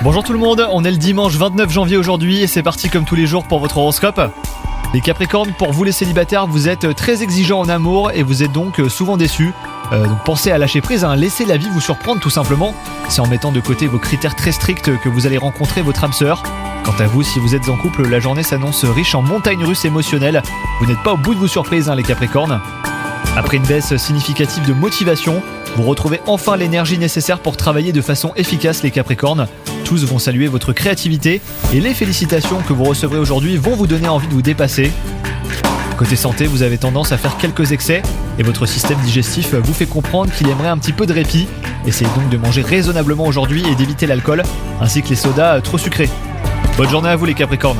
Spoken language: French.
Bonjour tout le monde, on est le dimanche 29 janvier aujourd'hui et c'est parti comme tous les jours pour votre horoscope. Les Capricornes, pour vous les célibataires, vous êtes très exigeants en amour et vous êtes donc souvent déçus. Euh, donc pensez à lâcher prise, hein. laissez la vie vous surprendre tout simplement. C'est en mettant de côté vos critères très stricts que vous allez rencontrer votre âme sœur. Quant à vous, si vous êtes en couple, la journée s'annonce riche en montagnes russes émotionnelles. Vous n'êtes pas au bout de vos surprises, hein, les Capricornes. Après une baisse significative de motivation, vous retrouvez enfin l'énergie nécessaire pour travailler de façon efficace les Capricornes. Tous vont saluer votre créativité et les félicitations que vous recevrez aujourd'hui vont vous donner envie de vous dépasser. Côté santé, vous avez tendance à faire quelques excès et votre système digestif vous fait comprendre qu'il aimerait un petit peu de répit. Essayez donc de manger raisonnablement aujourd'hui et d'éviter l'alcool ainsi que les sodas trop sucrés. Bonne journée à vous les Capricornes